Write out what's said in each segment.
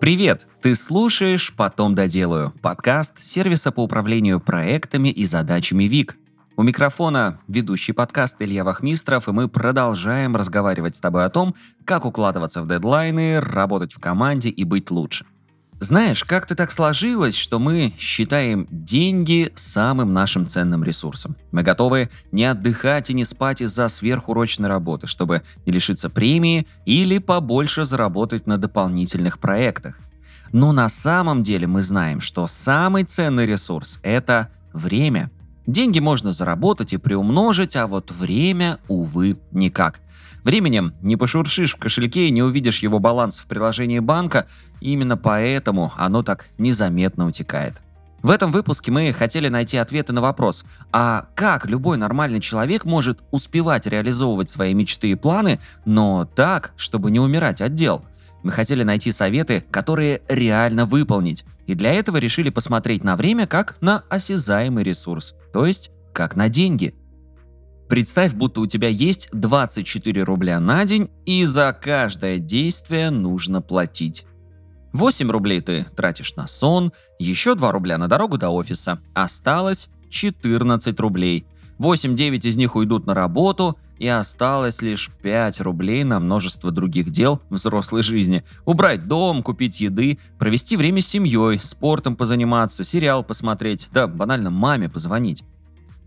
Привет! Ты слушаешь «Потом доделаю» – подкаст сервиса по управлению проектами и задачами ВИК. У микрофона ведущий подкаст Илья Вахмистров, и мы продолжаем разговаривать с тобой о том, как укладываться в дедлайны, работать в команде и быть лучше. Знаешь, как-то так сложилось, что мы считаем деньги самым нашим ценным ресурсом. Мы готовы не отдыхать и не спать из-за сверхурочной работы, чтобы не лишиться премии или побольше заработать на дополнительных проектах. Но на самом деле мы знаем, что самый ценный ресурс – это время. Деньги можно заработать и приумножить, а вот время, увы, никак. Временем не пошуршишь в кошельке и не увидишь его баланс в приложении банка, именно поэтому оно так незаметно утекает. В этом выпуске мы хотели найти ответы на вопрос, а как любой нормальный человек может успевать реализовывать свои мечты и планы, но так, чтобы не умирать от дел – мы хотели найти советы, которые реально выполнить, и для этого решили посмотреть на время как на осязаемый ресурс, то есть как на деньги. Представь, будто у тебя есть 24 рубля на день, и за каждое действие нужно платить. 8 рублей ты тратишь на сон, еще 2 рубля на дорогу до офиса. Осталось 14 рублей. 8-9 из них уйдут на работу, и осталось лишь 5 рублей на множество других дел взрослой жизни. Убрать дом, купить еды, провести время с семьей, спортом позаниматься, сериал посмотреть, да банально маме позвонить.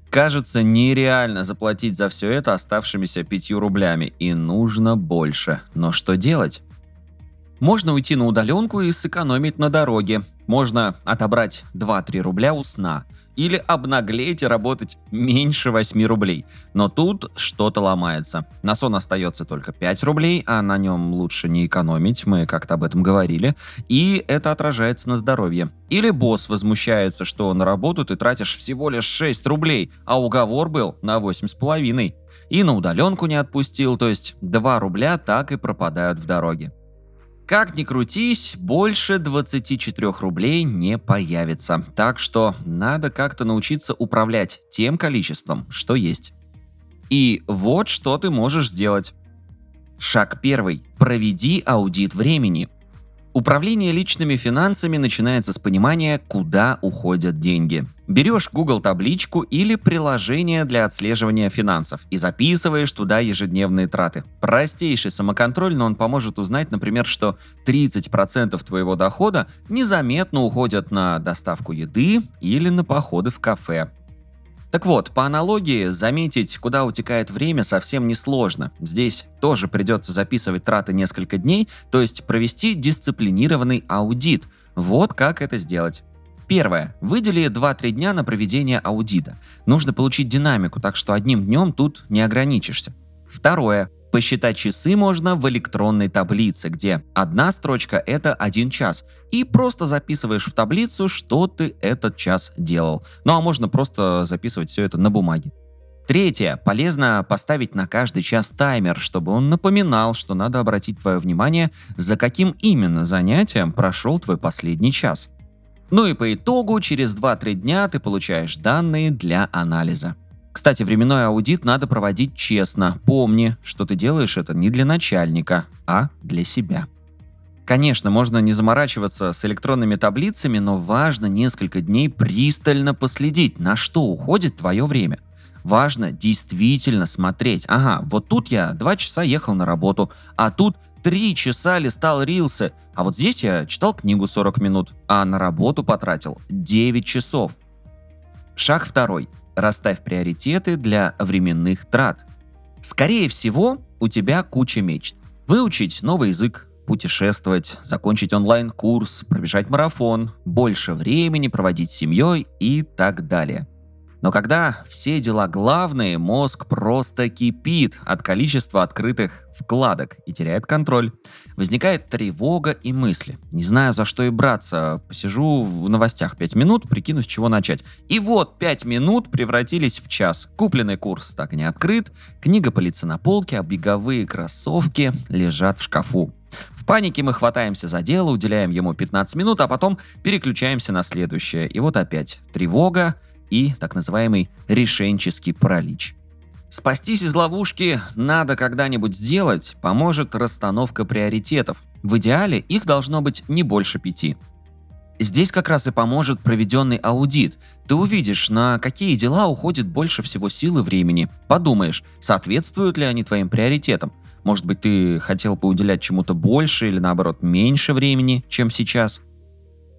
Кажется нереально заплатить за все это оставшимися 5 рублями, и нужно больше. Но что делать? Можно уйти на удаленку и сэкономить на дороге. Можно отобрать 2-3 рубля у сна. Или обнаглеть и работать меньше 8 рублей. Но тут что-то ломается. На сон остается только 5 рублей, а на нем лучше не экономить, мы как-то об этом говорили. И это отражается на здоровье. Или босс возмущается, что на работу ты тратишь всего лишь 6 рублей, а уговор был на 8,5. И на удаленку не отпустил, то есть 2 рубля так и пропадают в дороге. Как ни крутись, больше 24 рублей не появится. Так что надо как-то научиться управлять тем количеством, что есть. И вот что ты можешь сделать. Шаг первый. Проведи аудит времени – Управление личными финансами начинается с понимания, куда уходят деньги. Берешь Google табличку или приложение для отслеживания финансов и записываешь туда ежедневные траты. Простейший самоконтроль, но он поможет узнать, например, что 30% твоего дохода незаметно уходят на доставку еды или на походы в кафе. Так вот, по аналогии, заметить, куда утекает время, совсем несложно. Здесь тоже придется записывать траты несколько дней, то есть провести дисциплинированный аудит. Вот как это сделать. Первое. Выдели 2-3 дня на проведение аудита. Нужно получить динамику, так что одним днем тут не ограничишься. Второе. Посчитать часы можно в электронной таблице, где одна строчка – это один час, и просто записываешь в таблицу, что ты этот час делал. Ну а можно просто записывать все это на бумаге. Третье. Полезно поставить на каждый час таймер, чтобы он напоминал, что надо обратить твое внимание, за каким именно занятием прошел твой последний час. Ну и по итогу, через 2-3 дня ты получаешь данные для анализа. Кстати, временной аудит надо проводить честно. Помни, что ты делаешь это не для начальника, а для себя. Конечно, можно не заморачиваться с электронными таблицами, но важно несколько дней пристально последить, на что уходит твое время. Важно действительно смотреть. Ага, вот тут я два часа ехал на работу, а тут три часа листал рилсы, а вот здесь я читал книгу 40 минут, а на работу потратил 9 часов. Шаг второй – Расставь приоритеты для временных трат. Скорее всего, у тебя куча мечт. Выучить новый язык, путешествовать, закончить онлайн-курс, пробежать марафон, больше времени проводить с семьей и так далее. Но когда все дела главные, мозг просто кипит от количества открытых вкладок и теряет контроль. Возникает тревога и мысли. Не знаю, за что и браться. Посижу в новостях 5 минут, прикину, с чего начать. И вот 5 минут превратились в час. Купленный курс так и не открыт, книга пылится на полке, а беговые кроссовки лежат в шкафу. В панике мы хватаемся за дело, уделяем ему 15 минут, а потом переключаемся на следующее. И вот опять тревога, и так называемый решенческий паралич. Спастись из ловушки надо когда-нибудь сделать, поможет расстановка приоритетов. В идеале их должно быть не больше пяти. Здесь как раз и поможет проведенный аудит. Ты увидишь, на какие дела уходит больше всего сил и времени. Подумаешь, соответствуют ли они твоим приоритетам. Может быть, ты хотел бы уделять чему-то больше или наоборот меньше времени, чем сейчас.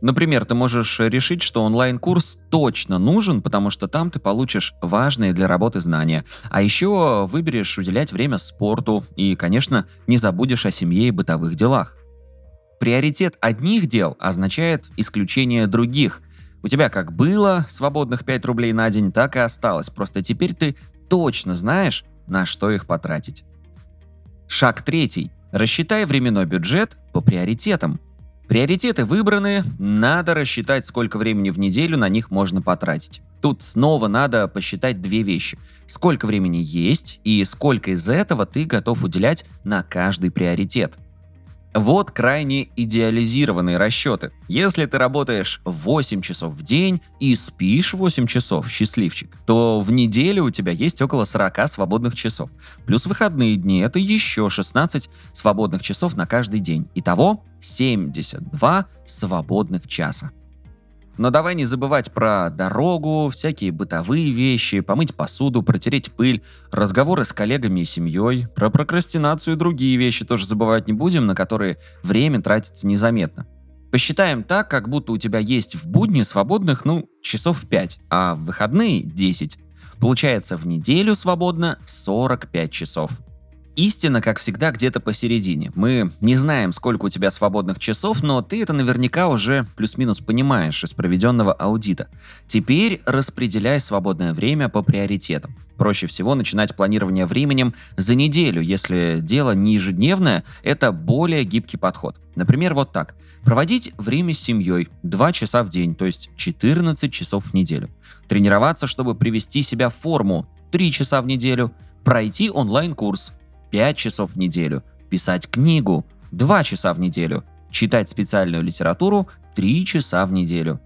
Например, ты можешь решить, что онлайн-курс точно нужен, потому что там ты получишь важные для работы знания. А еще выберешь уделять время спорту и, конечно, не забудешь о семье и бытовых делах. Приоритет одних дел означает исключение других. У тебя как было свободных 5 рублей на день, так и осталось. Просто теперь ты точно знаешь, на что их потратить. Шаг третий. Рассчитай временной бюджет по приоритетам. Приоритеты выбраны, надо рассчитать, сколько времени в неделю на них можно потратить. Тут снова надо посчитать две вещи. Сколько времени есть и сколько из этого ты готов уделять на каждый приоритет. Вот крайне идеализированные расчеты. Если ты работаешь 8 часов в день и спишь 8 часов, счастливчик, то в неделю у тебя есть около 40 свободных часов. Плюс выходные дни – это еще 16 свободных часов на каждый день. Итого 72 свободных часа. Но давай не забывать про дорогу, всякие бытовые вещи, помыть посуду, протереть пыль, разговоры с коллегами и семьей. Про прокрастинацию и другие вещи тоже забывать не будем, на которые время тратится незаметно. Посчитаем так, как будто у тебя есть в будни свободных, ну, часов 5, а в выходные 10. Получается, в неделю свободно 45 часов. Истина, как всегда, где-то посередине. Мы не знаем, сколько у тебя свободных часов, но ты это наверняка уже плюс-минус понимаешь из проведенного аудита. Теперь распределяй свободное время по приоритетам. Проще всего начинать планирование временем за неделю. Если дело не ежедневное, это более гибкий подход. Например, вот так. Проводить время с семьей 2 часа в день, то есть 14 часов в неделю. Тренироваться, чтобы привести себя в форму 3 часа в неделю. Пройти онлайн-курс 5 часов в неделю, писать книгу 2 часа в неделю, читать специальную литературу 3 часа в неделю.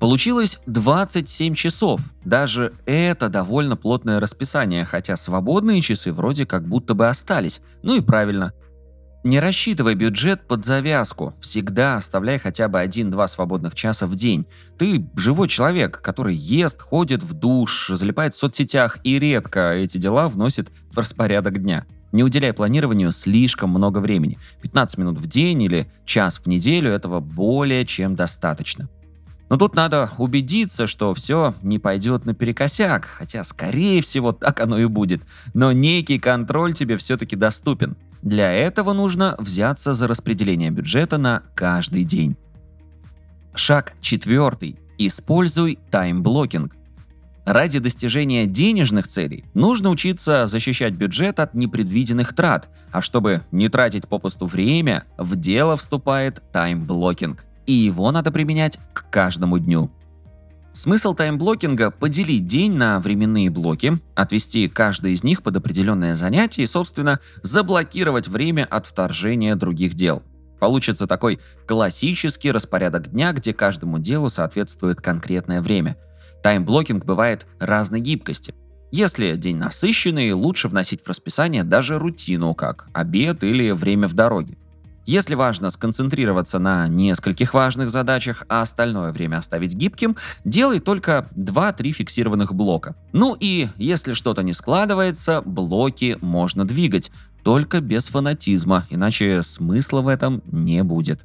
Получилось 27 часов. Даже это довольно плотное расписание, хотя свободные часы вроде как будто бы остались. Ну и правильно. Не рассчитывай бюджет под завязку. Всегда оставляй хотя бы 1-2 свободных часа в день. Ты живой человек, который ест, ходит в душ, залипает в соцсетях и редко эти дела вносит в распорядок дня. Не уделяй планированию слишком много времени. 15 минут в день или час в неделю этого более чем достаточно. Но тут надо убедиться, что все не пойдет наперекосяк, хотя, скорее всего, так оно и будет. Но некий контроль тебе все-таки доступен. Для этого нужно взяться за распределение бюджета на каждый день. Шаг четвертый. Используй таймблокинг. Ради достижения денежных целей нужно учиться защищать бюджет от непредвиденных трат, а чтобы не тратить попусту время, в дело вступает таймблокинг, и его надо применять к каждому дню. Смысл таймблокинга – поделить день на временные блоки, отвести каждый из них под определенное занятие и, собственно, заблокировать время от вторжения других дел. Получится такой классический распорядок дня, где каждому делу соответствует конкретное время – Таймблокинг бывает разной гибкости. Если день насыщенный, лучше вносить в расписание даже рутину, как обед или время в дороге. Если важно сконцентрироваться на нескольких важных задачах, а остальное время оставить гибким, делай только 2-3 фиксированных блока. Ну и если что-то не складывается, блоки можно двигать, только без фанатизма, иначе смысла в этом не будет.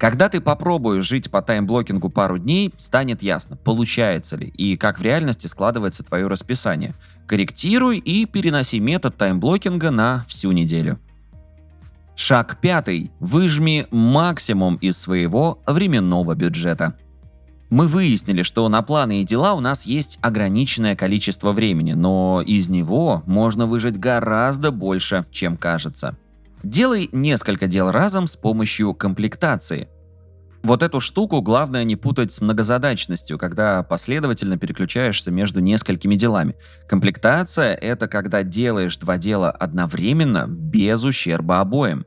Когда ты попробуешь жить по таймблокингу пару дней, станет ясно, получается ли и как в реальности складывается твое расписание. Корректируй и переноси метод таймблокинга на всю неделю. Шаг пятый. Выжми максимум из своего временного бюджета. Мы выяснили, что на планы и дела у нас есть ограниченное количество времени, но из него можно выжать гораздо больше, чем кажется. Делай несколько дел разом с помощью комплектации. Вот эту штуку главное не путать с многозадачностью, когда последовательно переключаешься между несколькими делами. Комплектация — это когда делаешь два дела одновременно без ущерба обоим.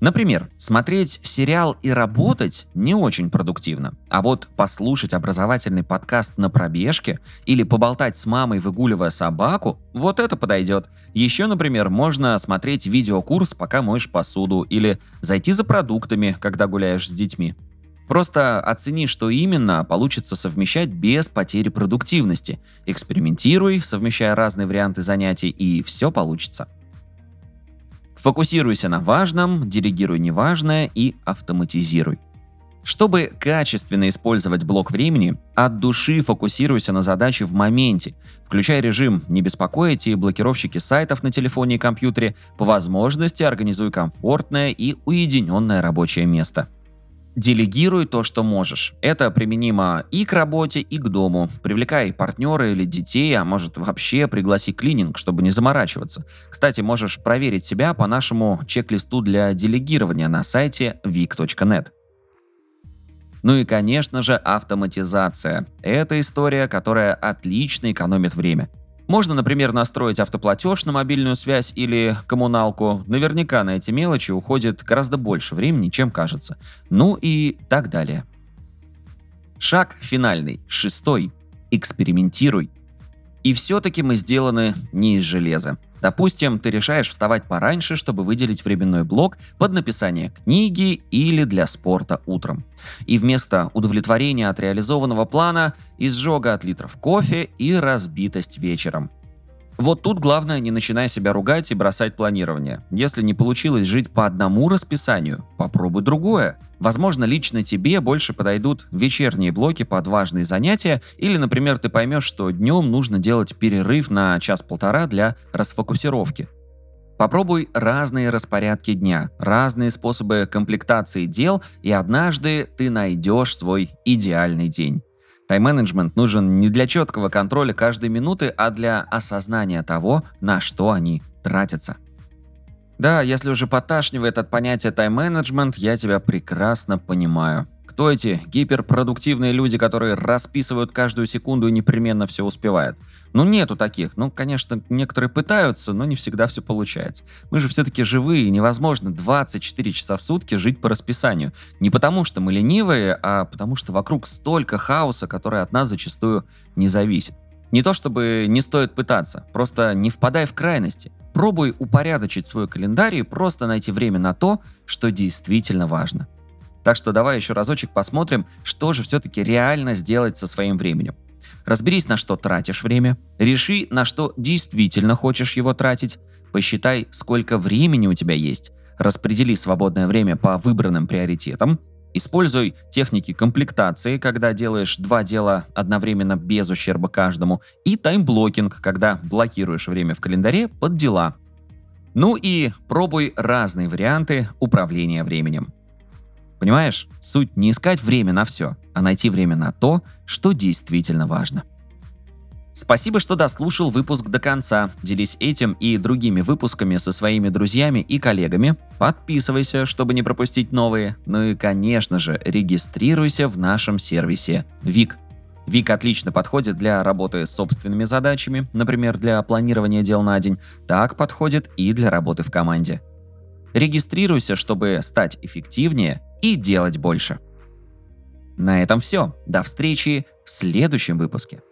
Например, смотреть сериал и работать не очень продуктивно, а вот послушать образовательный подкаст на пробежке или поболтать с мамой, выгуливая собаку, вот это подойдет. Еще, например, можно смотреть видеокурс, пока моешь посуду, или зайти за продуктами, когда гуляешь с детьми. Просто оцени, что именно получится совмещать без потери продуктивности. Экспериментируй, совмещая разные варианты занятий, и все получится. Фокусируйся на важном, делегируй неважное и автоматизируй. Чтобы качественно использовать блок времени, от души фокусируйся на задаче в моменте. Включай режим «Не беспокоить» и блокировщики сайтов на телефоне и компьютере. По возможности организуй комфортное и уединенное рабочее место – Делегируй то, что можешь. Это применимо и к работе, и к дому. Привлекай партнера или детей, а может вообще пригласи клининг, чтобы не заморачиваться. Кстати, можешь проверить себя по нашему чек-листу для делегирования на сайте vic.net. Ну и, конечно же, автоматизация. Это история, которая отлично экономит время. Можно, например, настроить автоплатеж на мобильную связь или коммуналку. Наверняка на эти мелочи уходит гораздо больше времени, чем кажется. Ну и так далее. Шаг финальный, шестой. Экспериментируй. И все-таки мы сделаны не из железа. Допустим, ты решаешь вставать пораньше, чтобы выделить временной блок под написание книги или для спорта утром. И вместо удовлетворения от реализованного плана изжога от литров кофе и разбитость вечером. Вот тут главное не начинай себя ругать и бросать планирование. Если не получилось жить по одному расписанию, попробуй другое. Возможно, лично тебе больше подойдут вечерние блоки под важные занятия, или, например, ты поймешь, что днем нужно делать перерыв на час-полтора для расфокусировки. Попробуй разные распорядки дня, разные способы комплектации дел, и однажды ты найдешь свой идеальный день. Тайм-менеджмент нужен не для четкого контроля каждой минуты, а для осознания того, на что они тратятся. Да, если уже поташнивает от понятия тайм-менеджмент, я тебя прекрасно понимаю. Кто эти гиперпродуктивные люди, которые расписывают каждую секунду и непременно все успевают? Ну, нету таких. Ну, конечно, некоторые пытаются, но не всегда все получается. Мы же все-таки живые, и невозможно 24 часа в сутки жить по расписанию. Не потому, что мы ленивые, а потому, что вокруг столько хаоса, который от нас зачастую не зависит. Не то чтобы не стоит пытаться, просто не впадай в крайности. Пробуй упорядочить свой календарь и просто найти время на то, что действительно важно. Так что давай еще разочек посмотрим, что же все-таки реально сделать со своим временем. Разберись, на что тратишь время, реши, на что действительно хочешь его тратить, посчитай, сколько времени у тебя есть, распредели свободное время по выбранным приоритетам, Используй техники комплектации, когда делаешь два дела одновременно без ущерба каждому, и таймблокинг, когда блокируешь время в календаре под дела. Ну и пробуй разные варианты управления временем. Понимаешь, суть не искать время на все, а найти время на то, что действительно важно. Спасибо, что дослушал выпуск до конца. Делись этим и другими выпусками со своими друзьями и коллегами. Подписывайся, чтобы не пропустить новые. Ну и, конечно же, регистрируйся в нашем сервисе ВИК. ВИК отлично подходит для работы с собственными задачами, например, для планирования дел на день. Так подходит и для работы в команде. Регистрируйся, чтобы стать эффективнее и делать больше. На этом все. До встречи в следующем выпуске.